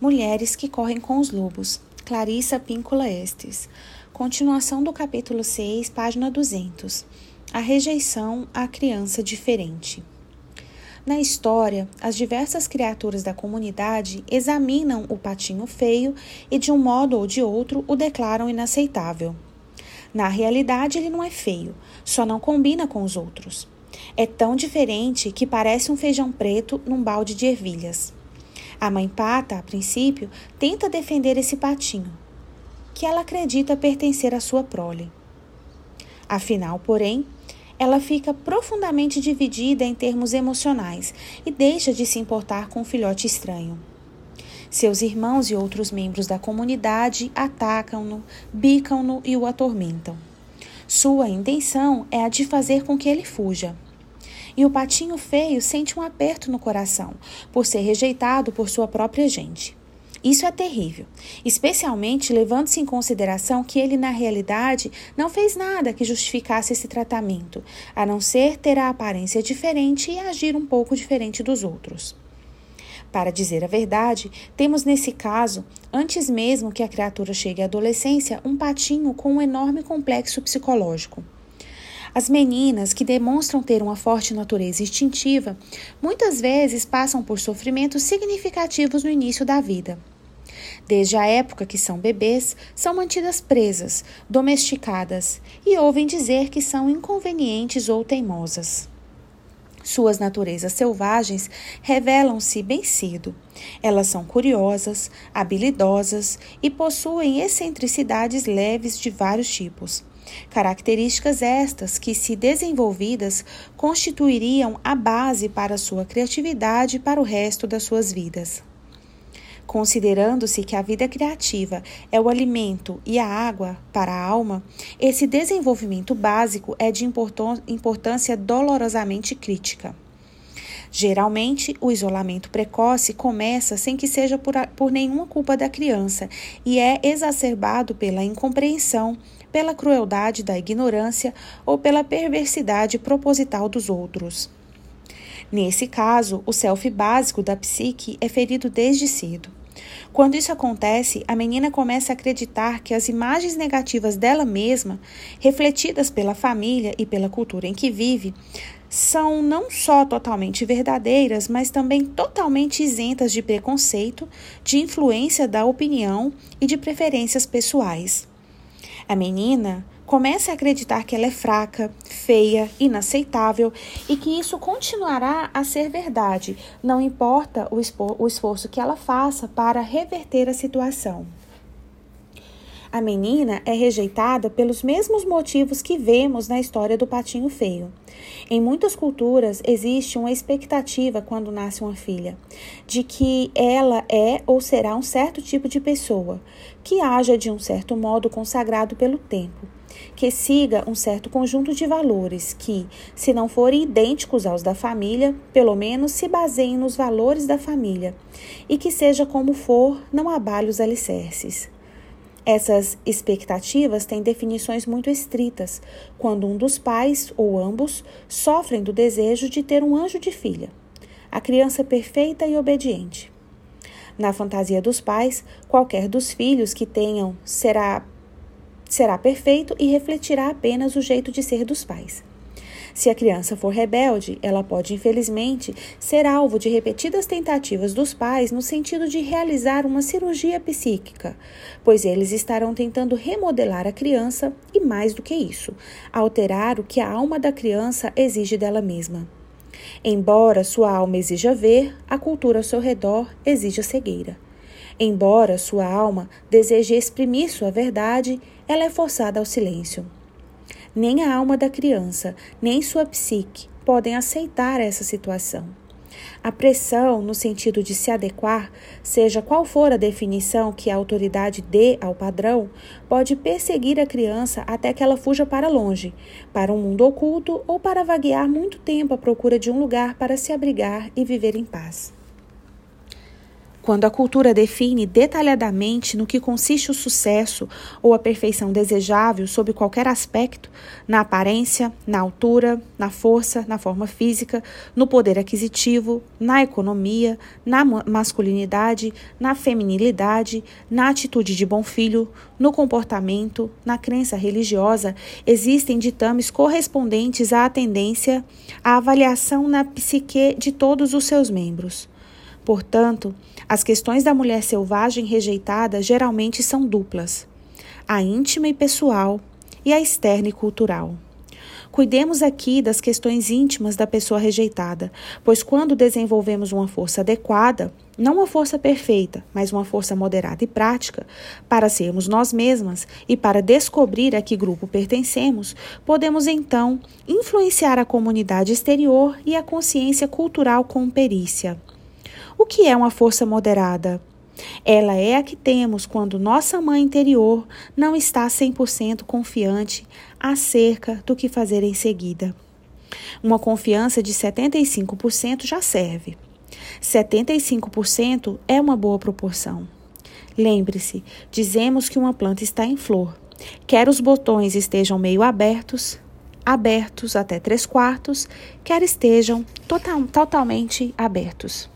Mulheres que correm com os lobos. Clarissa Píncula Estes. Continuação do capítulo 6, página 200. A rejeição à criança diferente. Na história, as diversas criaturas da comunidade examinam o patinho feio e, de um modo ou de outro, o declaram inaceitável. Na realidade, ele não é feio, só não combina com os outros. É tão diferente que parece um feijão preto num balde de ervilhas. A mãe pata, a princípio, tenta defender esse patinho, que ela acredita pertencer à sua prole. Afinal, porém, ela fica profundamente dividida em termos emocionais e deixa de se importar com o filhote estranho. Seus irmãos e outros membros da comunidade atacam-no, bicam-no e o atormentam. Sua intenção é a de fazer com que ele fuja. E o patinho feio sente um aperto no coração por ser rejeitado por sua própria gente. Isso é terrível, especialmente levando-se em consideração que ele, na realidade, não fez nada que justificasse esse tratamento, a não ser ter a aparência diferente e agir um pouco diferente dos outros. Para dizer a verdade, temos nesse caso, antes mesmo que a criatura chegue à adolescência, um patinho com um enorme complexo psicológico. As meninas que demonstram ter uma forte natureza instintiva muitas vezes passam por sofrimentos significativos no início da vida. Desde a época que são bebês, são mantidas presas, domesticadas e ouvem dizer que são inconvenientes ou teimosas. Suas naturezas selvagens revelam-se bem cedo. Elas são curiosas, habilidosas e possuem excentricidades leves de vários tipos. Características estas que, se desenvolvidas, constituiriam a base para sua criatividade para o resto das suas vidas. Considerando-se que a vida criativa é o alimento e a água para a alma, esse desenvolvimento básico é de importância dolorosamente crítica. Geralmente, o isolamento precoce começa sem que seja por, por nenhuma culpa da criança e é exacerbado pela incompreensão, pela crueldade da ignorância ou pela perversidade proposital dos outros. Nesse caso, o self básico da psique é ferido desde cedo. Quando isso acontece, a menina começa a acreditar que as imagens negativas dela mesma, refletidas pela família e pela cultura em que vive, são não só totalmente verdadeiras, mas também totalmente isentas de preconceito, de influência da opinião e de preferências pessoais. A menina Comece a acreditar que ela é fraca, feia, inaceitável e que isso continuará a ser verdade, não importa o esforço que ela faça para reverter a situação. A menina é rejeitada pelos mesmos motivos que vemos na história do patinho feio. Em muitas culturas existe uma expectativa quando nasce uma filha de que ela é ou será um certo tipo de pessoa, que haja de um certo modo consagrado pelo tempo que siga um certo conjunto de valores que, se não forem idênticos aos da família, pelo menos se baseiem nos valores da família e que, seja como for, não abale os alicerces. Essas expectativas têm definições muito estritas, quando um dos pais ou ambos sofrem do desejo de ter um anjo de filha, a criança perfeita e obediente. Na fantasia dos pais, qualquer dos filhos que tenham será será perfeito e refletirá apenas o jeito de ser dos pais. Se a criança for rebelde, ela pode, infelizmente, ser alvo de repetidas tentativas dos pais no sentido de realizar uma cirurgia psíquica, pois eles estarão tentando remodelar a criança e, mais do que isso, alterar o que a alma da criança exige dela mesma. Embora sua alma exija ver, a cultura ao seu redor exige a cegueira. Embora sua alma deseje exprimir sua verdade, ela é forçada ao silêncio. Nem a alma da criança, nem sua psique podem aceitar essa situação. A pressão, no sentido de se adequar, seja qual for a definição que a autoridade dê ao padrão, pode perseguir a criança até que ela fuja para longe, para um mundo oculto ou para vaguear muito tempo à procura de um lugar para se abrigar e viver em paz. Quando a cultura define detalhadamente no que consiste o sucesso ou a perfeição desejável sob qualquer aspecto, na aparência, na altura, na força, na forma física, no poder aquisitivo, na economia, na masculinidade, na feminilidade, na atitude de bom filho, no comportamento, na crença religiosa, existem ditames correspondentes à tendência à avaliação na psique de todos os seus membros. Portanto, as questões da mulher selvagem rejeitada geralmente são duplas: a íntima e pessoal e a externa e cultural. Cuidemos aqui das questões íntimas da pessoa rejeitada, pois quando desenvolvemos uma força adequada, não uma força perfeita, mas uma força moderada e prática, para sermos nós mesmas e para descobrir a que grupo pertencemos, podemos então influenciar a comunidade exterior e a consciência cultural com perícia. O que é uma força moderada? Ela é a que temos quando nossa mãe interior não está 100% confiante acerca do que fazer em seguida. Uma confiança de 75% já serve. 75% é uma boa proporção. Lembre-se, dizemos que uma planta está em flor. Quer os botões estejam meio abertos, abertos até três quartos, quer estejam total, totalmente abertos.